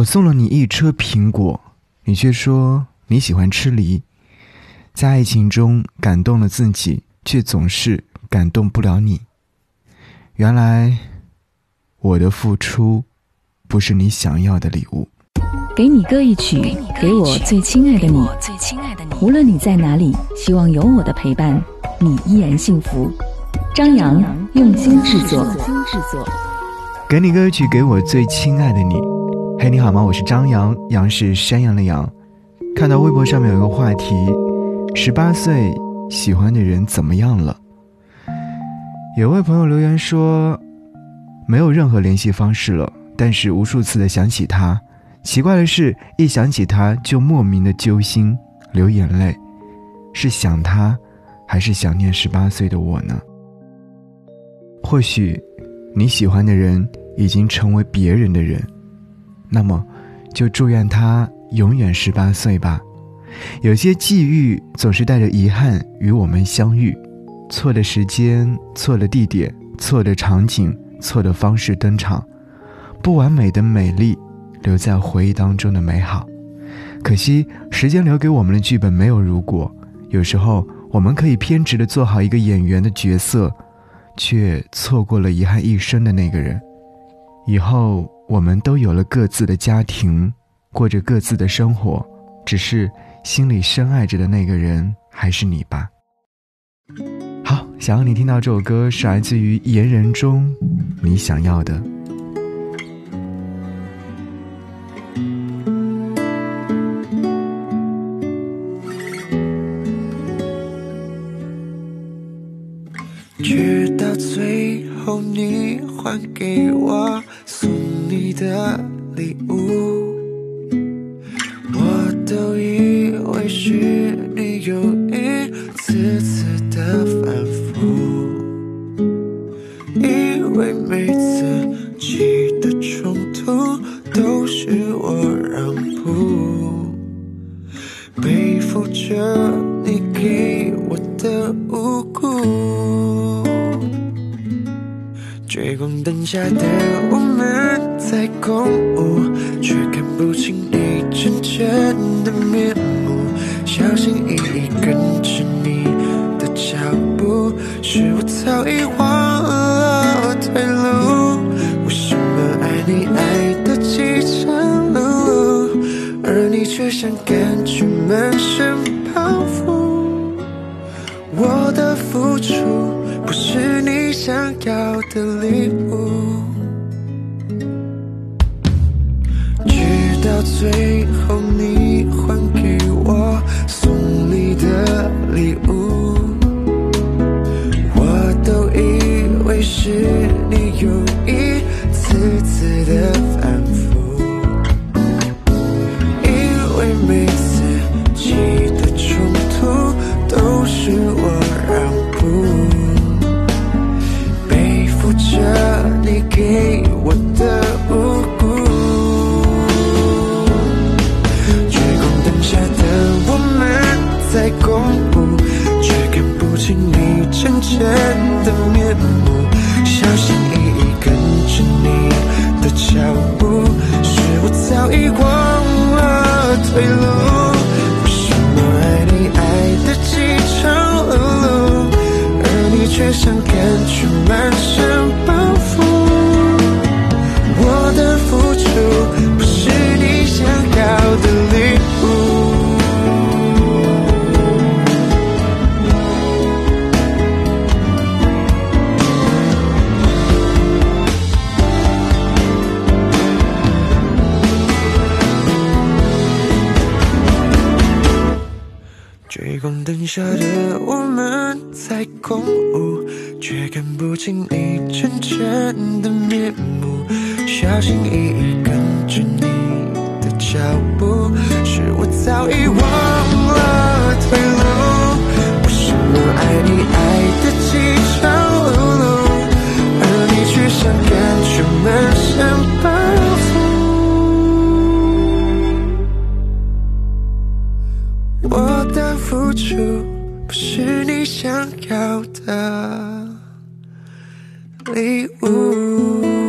我送了你一车苹果，你却说你喜欢吃梨。在爱情中感动了自己，却总是感动不了你。原来我的付出不是你想要的礼物。给你歌一曲，给我最亲爱的你。无论你在哪里，希望有我的陪伴，你依然幸福。张扬用心制作。给你歌曲，给我最亲爱的你。嘿，你好吗？我是张扬，杨是山羊的羊。看到微博上面有一个话题：十八岁喜欢的人怎么样了？有位朋友留言说，没有任何联系方式了，但是无数次的想起他。奇怪的是，一想起他就莫名的揪心、流眼泪，是想他，还是想念十八岁的我呢？或许，你喜欢的人已经成为别人的人，那么，就祝愿他永远十八岁吧。有些际遇总是带着遗憾与我们相遇，错的时间、错的地点、错的场景、错的方式登场，不完美的美丽。留在回忆当中的美好，可惜时间留给我们的剧本没有如果。有时候我们可以偏执的做好一个演员的角色，却错过了遗憾一生的那个人。以后我们都有了各自的家庭，过着各自的生活，只是心里深爱着的那个人还是你吧。好，想要你听到这首歌是来自于言人中，你想要的。直到最后，你还给我送你的礼物，我都以为是你有追光灯下的我们在共舞，却看不清你真正的面目。小心翼翼跟着你的脚步，是我早已忘了退路。为什么爱你爱的饥肠辘辘，而你却像感觉满身包袱？我的付出。不是你想要的礼物，直到最后你还真的面目。小心翼翼跟着你的脚步，是我早已忘了退路。为什么爱你爱的饥肠辘辘，而你却想感觉追光灯下的我们在共舞，却看不清你真正的面目。小心翼翼跟着你的脚步，是我早已忘了我的付出不是你想要的礼物。